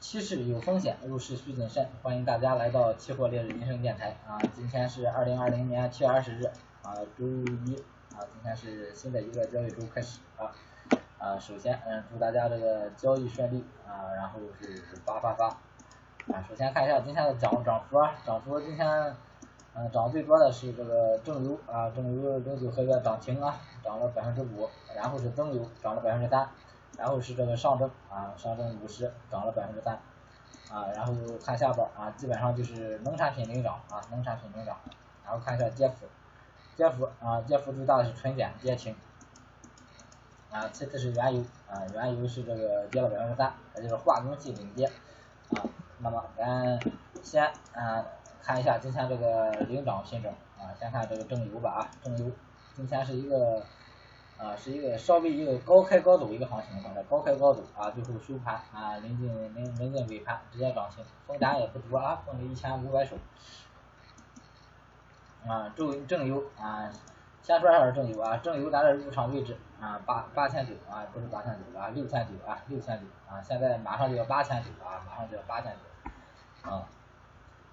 期市有风险，入市需谨慎。欢迎大家来到期货烈日人生电台啊！今天是二零二零年七月二十日啊，周一啊，今天是新的一个交易周开始啊啊！首先嗯，祝大家这个交易顺利啊，然后是发发发啊！首先看一下今天的涨涨幅啊，涨幅今天嗯涨最多的是这个正油啊，正油零九合约涨停啊，涨了百分之五，然后是增油涨了百分之三。然后是这个上证啊，上证五十涨了百分之三啊，然后看下边啊，基本上就是农产品领涨啊，农产品领涨。然后看一下跌幅，跌幅啊，跌幅最大的是纯碱跌停啊，其次是原油啊，原油是这个跌了百分之三，也就是化工系领跌啊。那么咱先啊看一下今天这个领涨品种啊，先看这个正油吧啊，正油今天是一个。啊，是一个稍微一个高开高走一个行情，高开高走啊，最后收盘啊，临近临临近尾盘直接涨停，封单也不多啊，封了一千五百手。啊，正正油啊，先说一下正油啊，正油咱的入场位置啊，八八千九啊，不是八千九啊，六千九啊，六千九啊，现在马上就要八千九啊，马上就要八千九啊。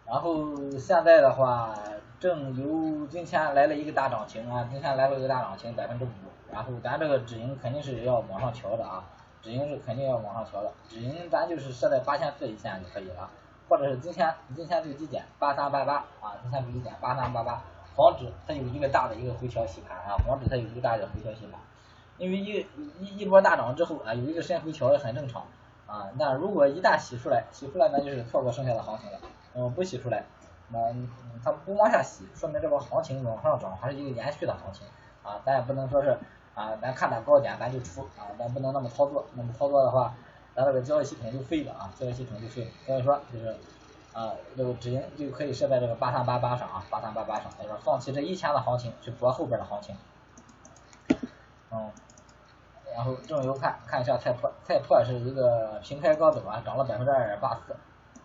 然后现在的话，正油今天来了一个大涨停啊，今天来了一个大涨停，百分之五。然后咱这个止盈肯定是要往上调的啊，止盈是肯定要往上调的，止盈咱就是设在八千四一线就可以了，或者是今天今天最低点八三八八啊，今天最低点八三八八，防止它有一个大的一个回调洗盘啊，防止它有一个大的回调洗盘，因为一一一波大涨之后啊，有一个深回调也很正常啊，那如果一旦洗出来，洗出来那就是错过剩下的行情了，嗯，不洗出来，那它不往下洗，说明这波行情往上涨还是一个延续的行情啊，咱也不能说是。啊，咱看到高点咱就出啊，咱不能那么操作，那么操作的话，咱这个交易系统就废了啊，交易系统就废了。所以说就是啊，这个止盈就可以设在这个八三八八上啊，八三八八上，就是放弃这一天的行情去搏后边的行情。嗯，然后正油看看一下菜粕，菜粕是一个平开高走啊，涨了百分之二点八四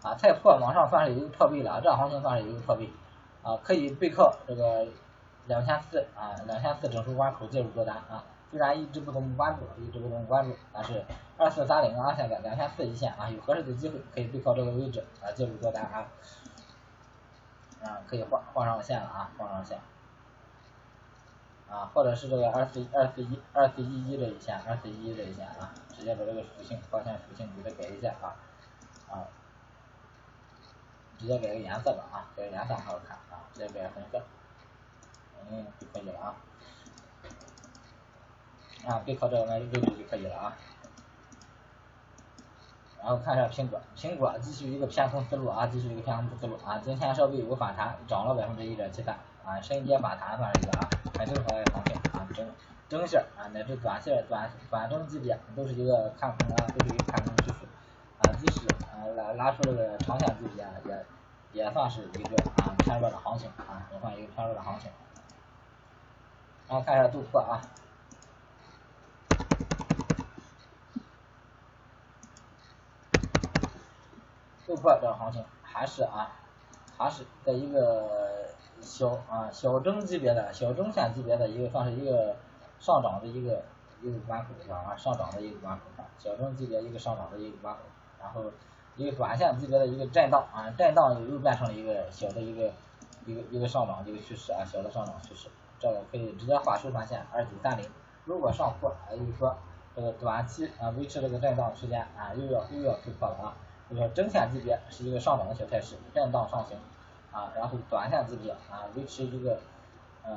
啊，太破往上算是一个破位了，这行情算是一个破位啊，可以背靠这个。两千四啊，两千四整数关口介入多单啊，虽然一直不怎么关注，一直不怎么关注，但是二四三零啊，现在两千四一线啊，有合适的机会可以背靠这个位置啊介入多单啊，啊可以画画上线了啊，画上线啊，或者是这个二四二四一二四一一这一线，二四一一这一线啊，直接把这个属性发现属性给它改一下啊啊，直接改个颜色吧啊，改个颜色好看啊，直接改粉色。嗯，就可以了啊，啊，背靠这个位置就可以了啊。然后看一下苹果，苹果继续一个偏空思路啊，继续一个偏空思路啊。今天稍微有个反弹，涨了百分之一点七三啊，深跌反弹算是一个啊，很正常的行情啊，整整线啊乃至短线、短短中级别都是一个看空啊，都是一个看空，即使啊拉拉出这个长线级别也也算是一个啊偏弱的行情啊，也算一个偏弱的行情。然后看一下豆粕啊，豆粕这个行情还是啊，还是在一个小啊小中级别的小中线级别的一个算是一个上涨的一个一个关口上啊，上涨的一个关口上，小中级别一个上涨的一个关口，然后一个短线级别的一个震荡啊，震荡又变成了一个小的一个一个一个上涨的一个趋势啊，小的上涨趋势。这个可以直接画收盘线二九三零，如果上破，也就是说这个短期啊维持这个震荡区间啊又要又要突破了啊，就是说中线级别是一个上涨的小态势，震荡上行啊，然后短线级别啊维持一个呃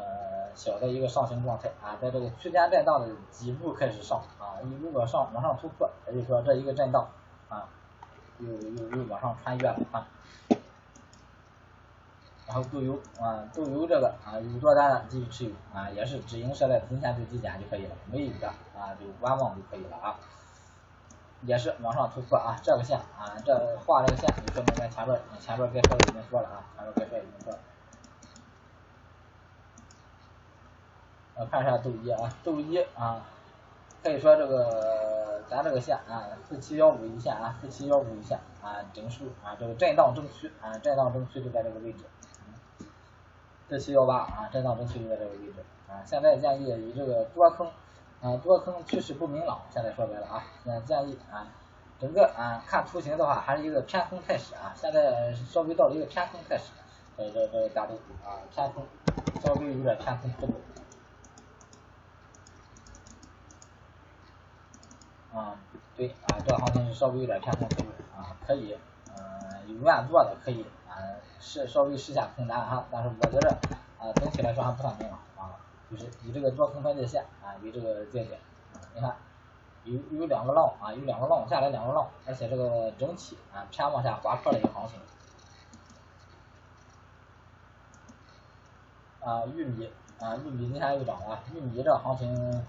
小的一个上行状态啊，在这个区间震荡的底部开始上啊，你如果上往上突破，也就是说这一个震荡啊又又又往上穿越了啊。然后豆油啊，豆油这个啊有多单的继续持有啊，也是止盈设在今天最低点就可以了，没有的啊就观望就可以了啊，也是往上突破啊，这个线啊这画这个线就说明咱前边前边该说的已经说了啊，前边该说的已经说了。我看一下豆一啊，豆一啊，可以说这个咱这个线啊四七幺五一线啊，四七幺五一线啊整数啊这个震荡中区啊震荡中区就在这个位置。四七幺八啊，震荡中区就在这个位置啊。现在建议以这个多空啊多空趋势不明朗，现在说白了啊，现在建议啊整个啊看图形的话还是一个偏空态势啊，现在稍微到了一个偏空态势，这这这大头啊偏空，稍微有点偏空思路。啊，对啊，这个行情是稍微有点偏空思路啊，可以，嗯，有愿做的可以啊试稍微试下空单哈，但是我觉得啊整体来说还不算明朗啊，就是以这个做空分界线啊为这个界点，你看有有两个浪啊，有两个浪下来两个浪，而且这个整体啊偏往下滑破的一个行情，啊玉米啊玉米今天又涨了，玉米这行情。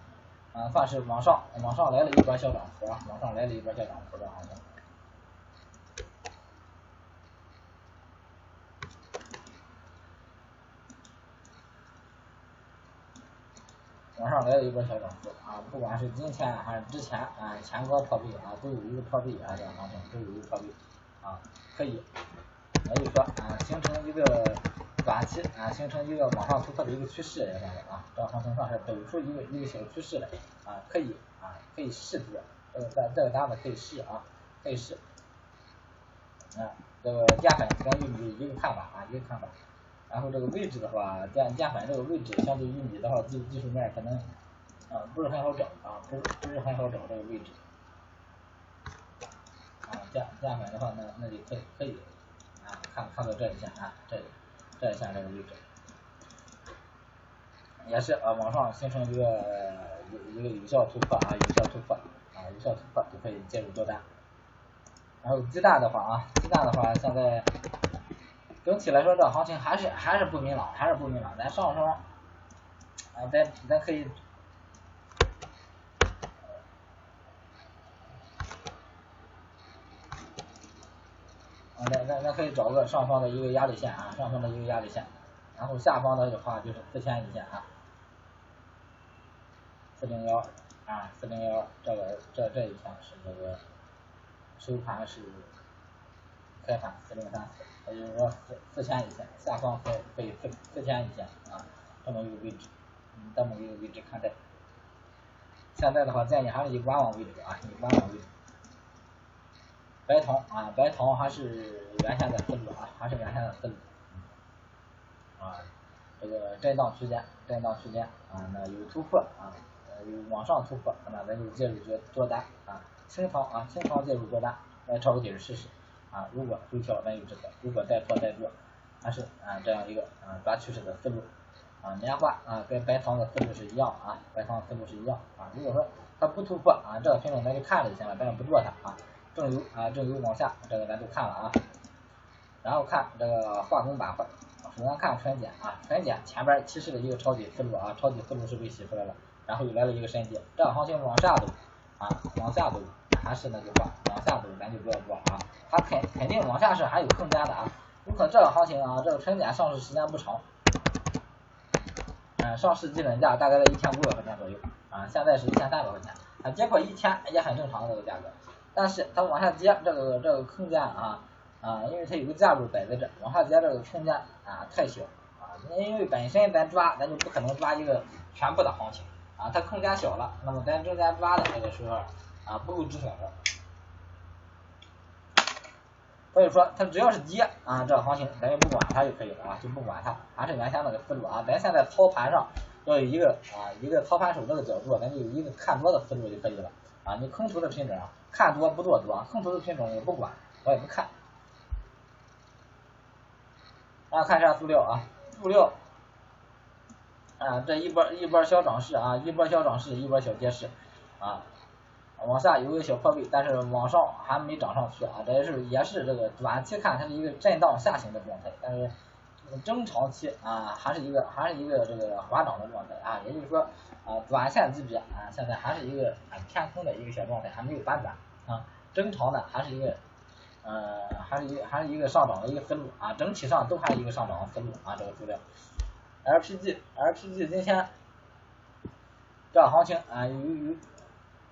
啊，算是往上，往上来了一波小涨幅，往上来了一波小涨幅的行情。往上来了一波小涨幅啊，不管是今天还是之前啊，前高破壁啊，都有一个破壁啊，这个行情都有一个破壁啊，可以，也就是说啊，形成一个。短期啊，形成一个往上突破的一个趋势来讲的啊，这个行情算是走出一个一个小趋势来啊，可以啊，可以试做，这个在这个单子可以试啊，可以试，啊，这个淀粉跟玉米一个看法啊，一个看法，然后这个位置的话，淀淀粉这个位置相对玉米的话，技技术面可能啊不是很好找啊，不是不是很好找这个位置，啊淀淀粉的话，那那就可以可以，看看到这一线啊，这里。这一线这个位置，也是啊，往上形成一个一一个有效突破啊，有效突破啊，有效突破就可以介入多单。然后鸡蛋的话啊，鸡蛋的话现在整体来说这行情还是还是不明朗，还是不明朗。咱上升啊，咱咱可以那那那可以找个上方的一个压力线啊，上方的一个压力线，然后下方的话就是四千一线啊，四零幺啊，四零幺这个这这一天是这个收盘是开盘四零三，也就是说四四千一线，下方可可以四四千一线啊，这么一个位置，嗯，这么一个位置看待。现在的话建议还是以观望为主啊，以观望为主。白糖啊，白糖还是原先的思路啊，还是原先的思路，啊，这个震荡区间，震荡区间啊，那有突破啊，呃，有往上突破，那咱就介入做多单啊，清仓啊，清仓介入多单，来抄个底儿试试啊，如果回调那就这个，如果再破再做，还是啊这样一个啊抓趋势的思路啊，棉花啊跟白糖的思路是一样啊，白糖思路是一样啊，如果说它不突破啊，这个品种咱就看着就行了，咱也不做它啊。正油啊，正油往下，这个咱就看了啊。然后看这个化工板块，首先看纯碱啊，纯碱前边提示的一个抄底思路啊，抄底思路是被洗出来了，然后又来了一个深跌，这样行情往下走啊，往下走还是那句话，往下走咱就不要做啊，它肯肯定往下是还有空间的啊，有可能这个行情啊，这个纯碱上市时间不长，嗯，上市基本价大概在一千五百块钱左右啊，现在是一千三百块钱，啊，跌破一千也很正常的这个价格。但是它往下跌，这个这个空间啊啊，因为它有个价位摆在这，往下跌这个空间啊太小啊，因为本身咱抓咱就不可能抓一个全部的行情啊，它空间小了，那么咱中间抓的那个时候啊不够止损的，所以说它只要是跌啊，这个行情咱就不管它就可以了啊，就不管它，还是原先那个思路啊，咱现在操盘上要有一个啊一个操盘手这个角度，咱就有一个看多的思路就可以了。啊，你空头的品种啊。看多不做多，空头的品种也不管，我也不看。然后看一下塑料啊，塑料啊，这一波一波小涨势啊，一波小涨势，一波小跌势啊，往下有一个小破位，但是往上还没涨上去啊，这也是也是这个短期看它是一个震荡下行的状态，但是中长期啊还是一个还是一个这个缓涨的状态啊，也就是说啊短线级别啊现在还是一个啊偏空的一个小状态，还没有反转。啊，正常的还是一个，呃，还是一还是一个上涨的一个思路啊，整体上都还是一个上涨的思路啊，这个资料，LPG，LPG 今天这行情啊，由于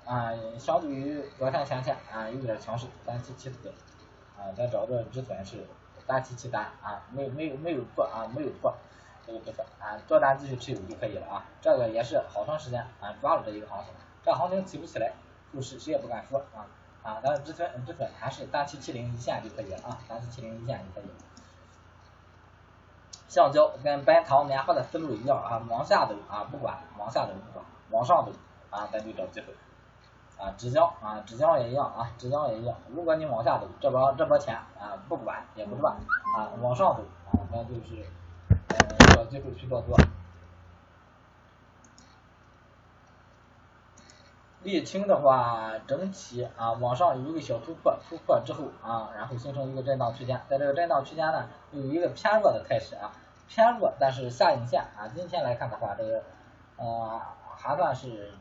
啊，相对于昨天前天啊，有点强势，三七七四啊，咱找个止损是三七七三啊，没有没有没有破啊，没有破这个不错啊，做单继续持有就可以了啊，这个也是好长时间啊抓了这一个行情，这行情起不起来，就是谁也不敢说啊。啊，但是止损止损还是三七七零一线就可以了啊，三七七零一线就可以了。橡胶跟白糖棉花的思路一样啊，往下走啊不管，往下走不管，往上走啊咱就找机会。啊，纸浆啊，纸浆也一样啊，纸浆也一样。如果你往下走，这波这波钱啊不管也不赚啊，往上走啊，那就是呃找机会去做多。沥青的话，整体啊往上有一个小突破，突破之后啊，然后形成一个震荡区间，在这个震荡区间呢，有一个偏弱的态势啊，偏弱，但是下影线啊，今天来看的话，这个呃还算是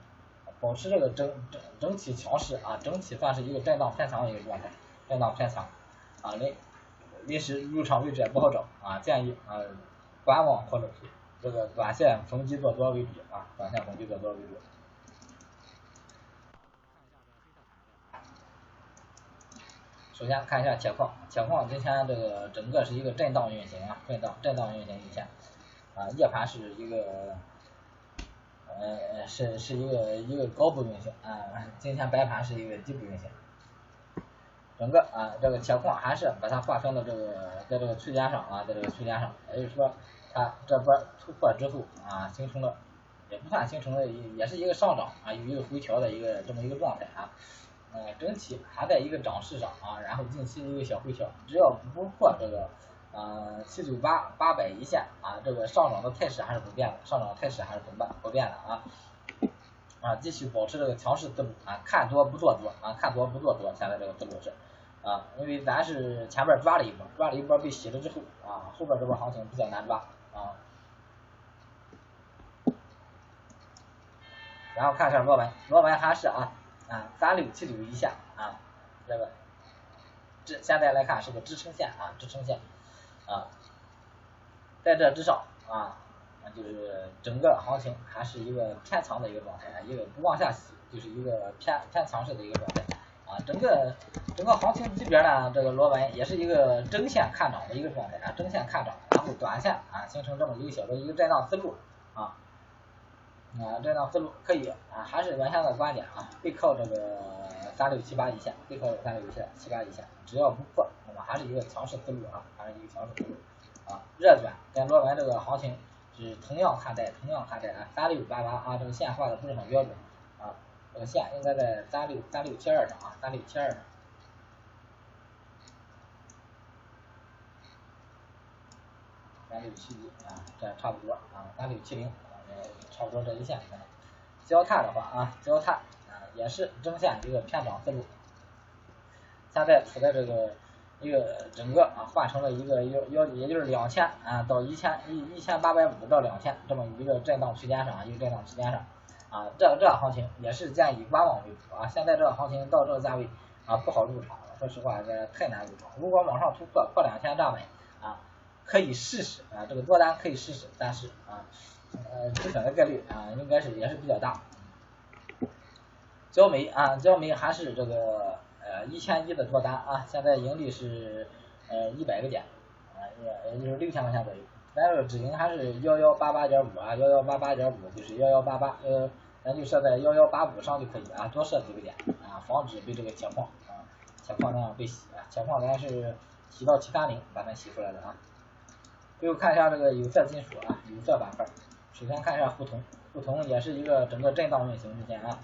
保持这个整整整体强势啊，整体算是一个震荡偏强的一个状态，震荡偏强啊，临临时入场位置也不好找啊，建议啊观望或者是这个短线逢低做多为主啊，短线逢低做多为主。首先看一下铁矿，铁矿今天这个整个是一个震荡运行啊，震荡震荡运行一线，啊夜盘是一个，呃是是一个一个高部运行啊，今天白盘是一个低部运行，整个啊这个铁矿还是把它划分到这个在这个区间上啊，在这个区间上，也就是说它这波突破之后啊，形成了也不算形成了也是一个上涨啊，有一个回调的一个这么一个状态啊。呃，整体还在一个涨势上啊，然后近期一个小回调，只要不破这个呃七九八八百一线啊，这个上涨的态势还是不变的，上涨的态势还是不变不变的啊。啊，继续保持这个强势思路啊，看多不做多啊，看多不做多，现在这个思路是。啊，因为咱是前边抓了一波，抓了一波被洗了之后啊，后边这波行情比较难抓啊，然后看一下螺纹，螺纹还是啊。啊，三六七九一下啊，这个支现在来看是个支撑线啊，支撑线啊，在这之上啊，就是整个行情还是一个偏强的一个状态，一个不往下洗，就是一个偏偏强势的一个状态啊，整个整个行情级别呢，这个螺纹也是一个针线看涨的一个状态啊，针线看涨，然后短线啊形成这么一个小的一个震荡思路啊。啊，震荡思路可以啊，还是原先的观点啊，背靠这个三六七八一线，背靠三六七七八一线，只要不破，那么还是一个强势思路啊，还是一个强势思路啊。热转跟螺纹这个行情是同样看待，同样看待啊，三六八八啊，这个线画的不是很标准这个线应该在三六三六七二上啊，三六七二上，三六七一啊，这样差不多啊，三六七零。差不多这一线，焦炭的话啊，焦炭啊也是中线一个偏涨思路，现在处在这个一个整个啊换成了一个幺幺，也就是两千啊到一千一一千八百五到两千这么一个震荡区间上，一个震荡区间上啊，这这行情也是建议观望为主啊，现在这个行情到这个价位啊不好入场，说实话这太难入场，如果往上突破破两千站稳啊，可以试试啊，这个多单可以试试，但是啊。呃，止损的概率啊，应该是也是比较大。焦煤啊，焦煤还是这个呃一千一的多单啊，现在盈利是呃一百个点啊，也也就是六千块钱左右。咱这个止盈还是幺幺八八点五啊，幺幺八八点五就是幺幺八八，呃，咱就设在幺幺八五上就可以啊，多设几个点啊，防止被这个铁矿啊铁矿那样被洗啊，铁矿咱是洗到七三零把它洗出来的啊。最后看一下这个有色金属啊，有色板块。首先看一下沪铜，沪铜也是一个整个震荡运行之间啊，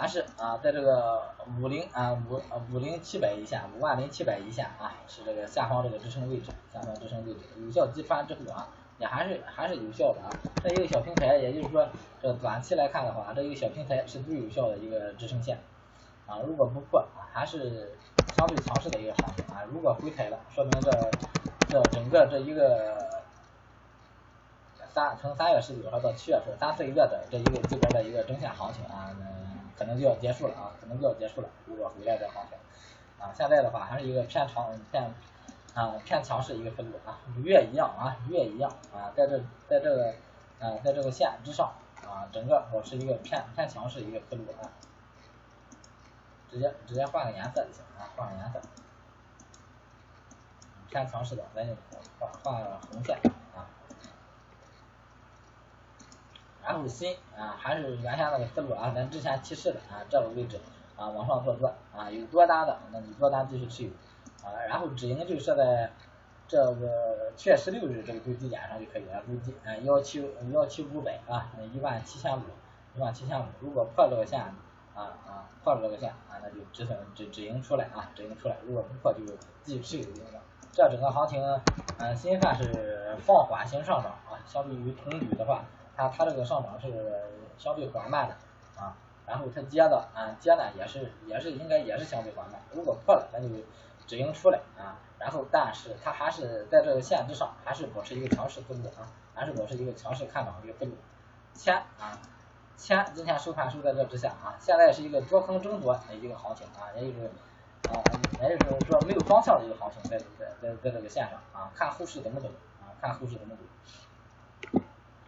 还是啊在这个五零啊五五零七百一线，五万零七百一线啊是这个下方这个支撑位置，下方支撑位置有效击穿之后啊，也还是还是有效的啊。这一个小平台，也就是说这短期来看的话，这一个小平台是最有效的一个支撑线啊。如果不破啊，还是相对强势的一个行情啊。如果回踩了，说明这这整个这一个。三从三月十九号到七月份三四个月的这一个这边的一个中线行情啊，可能就要结束了啊，可能就要结束了。如果回来这行情啊，现在的话还是一个偏长偏啊偏强势一个思路啊，与月一样啊，月一样啊，在这在这个啊在这个线之上啊，整个保持一个偏偏强势一个思路啊，直接直接换个颜色就行啊，换个颜色，偏强势的咱就换换红线。然后锌啊，还是原先那个思路啊，咱之前提示的啊，这个位置啊往上做多啊有多单的，那你多单继续持有啊，然后止盈就设在这个七月十六日这个最低点上就可以了，最低啊幺七幺七五百啊一万七千五一万七千五，如果破这个线啊啊破了这个线啊那就止损止止盈出来啊止盈出来，如果不破就继续持有就行了。这整个行情嗯新算是放缓型上涨啊，相对于同比的话，它它这个上涨是相对缓慢的啊。然后它接的啊接呢也是也是应该也是相对缓慢，如果破了那就止盈出来啊，然后但是它还是在这个线之上，还是保持一个强势思路啊，还是保持一个强势看涨的一个思路。千啊千今天收盘收在这之下啊，现在是一个多空争夺的一个行情啊，也就是啊也就是说没有方向的一个行情，在在在在这个线上啊，看后市怎么走啊，看后市怎么走。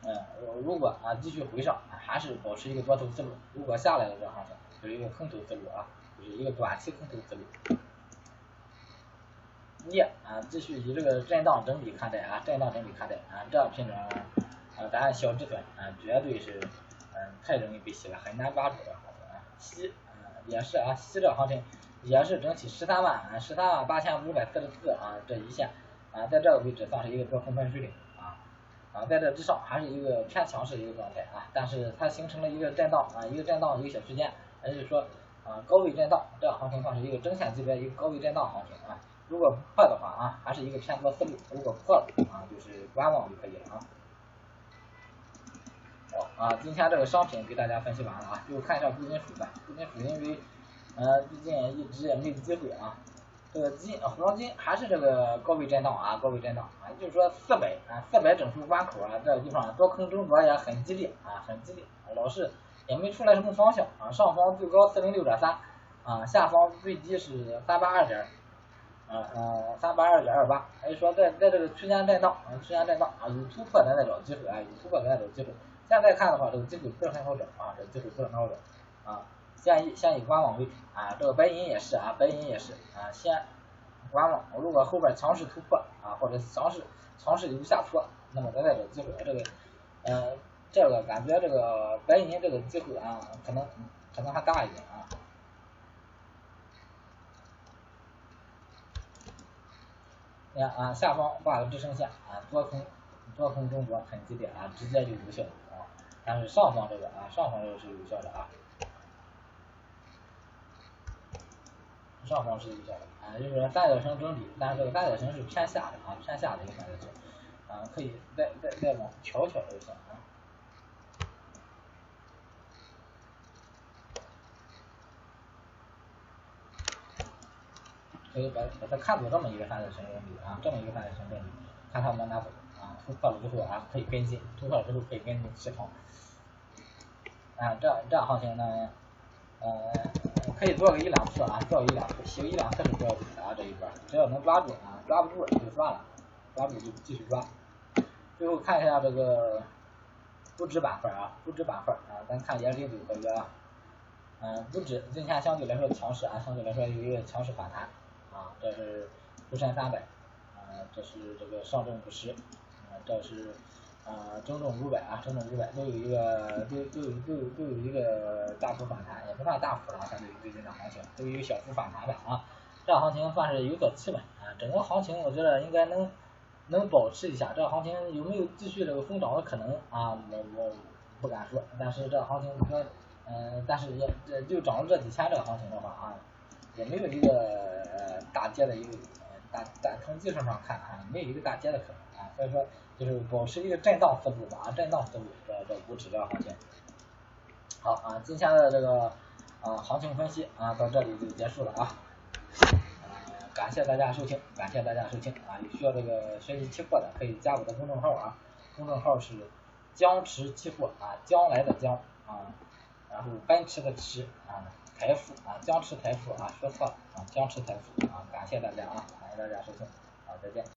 嗯，如果啊继续回上，还是保持一个多头思路；如果下来了这行情，就是一个空头思路啊，就是一个短期空头思路。一啊，继续以这个震荡整理看待啊，震荡整理看待啊，这品种啊，咱小止损啊，绝对是嗯太容易被洗了，很难抓住的行情啊。西啊也是啊，西这行情也是整体十三万啊，十三万八千五百四十四啊这一线啊，在这个位置算是一个多空分水岭。啊，在这之上还是一个偏强势的一个状态啊，但是它形成了一个震荡啊，一个震荡一个小区间，也就是说啊高位震荡，这个行情算是一个中线级别一个高位震荡行情啊，如果破的话啊，还是一个偏多思路，如果破了啊，就是观望就可以了啊。好啊，今天这个商品给大家分析完了啊，就看一下贵金属吧，贵金属因为呃最近一直也没有机会啊。这个金黄金还是这个高位震荡啊，高位震荡啊，就是说四百啊，四百整数关口啊，这个地方多空争夺也很激烈啊，很激烈，老是也没出来什么方向啊，上方最高四零六点三啊，下方最低是三八二点，啊嗯三八二点二八，还是说在在这个区间震荡啊，区间震荡啊，有突破咱再找机会啊，有突破咱再找机会，现在看的话，这个机会不是很好找啊，这个机会不是很好找啊。建议先以观望为主啊，这个白银也是啊，白银也是啊，先观望。如果后边强势突破啊，或者强势强势有下挫，那么咱再找机会。这个呃，这个感觉这个白银这个机会啊，可能可能还大一点啊。你看啊，下方画个支撑线啊，多空多空争夺很激烈啊，直接就无效啊。但是上方这个啊，上方这个是有效的啊。上方是有效的啊，就是说三角形整理，但是这个三角形是偏下的啊，偏下的一个三角形啊，可以再再再往调调就行啊。可以把把它看作这么一个三角形整理啊，这么一个三角形整理，看它往哪走啊，突破了之后啊可以跟进，突破了之后可以跟进起跑。啊，这这行情呢，呃。可以做个一两次啊，做一两次，洗一两次是不要紧的啊，这一波只要能抓住啊，抓不住也就算了，抓住就继续抓。最后看一下这个不止板块啊，不止板块啊，咱看延禧九合约啊，嗯，不止今天相对来说强势啊，相对来说有一个强势反弹啊，这是沪深三百啊，这是这个上证五十啊，这是。啊，中证五百啊，中证五百都有一个，都都有都有都有一个大幅反弹，也不算大幅了，相对于最近的行情，都有小幅反弹吧啊，这行情算是有所企稳啊，整个行情我觉得应该能能保持一下，这行情有没有继续这个疯涨的可能啊？我我不敢说，但是这行情你说，嗯，但是也这就涨了这几天这个行情的话啊，也没有一个大跌的一个大，但从技术上看啊，没有一个大跌的可能，所以说。就是保持一个震荡思路吧，震荡思路这这无指标行情。好啊，今天的这个啊行情分析啊到这里就结束了啊。感谢大家收听，感谢大家收听啊，有需要这个学习期货的可以加我的公众号啊，公众号是江池期货啊，将来的江啊，然后奔驰的驰啊，财富啊，江池财富啊，说错了啊，江池财富啊，感谢大家啊，感谢大家收听，好，再见。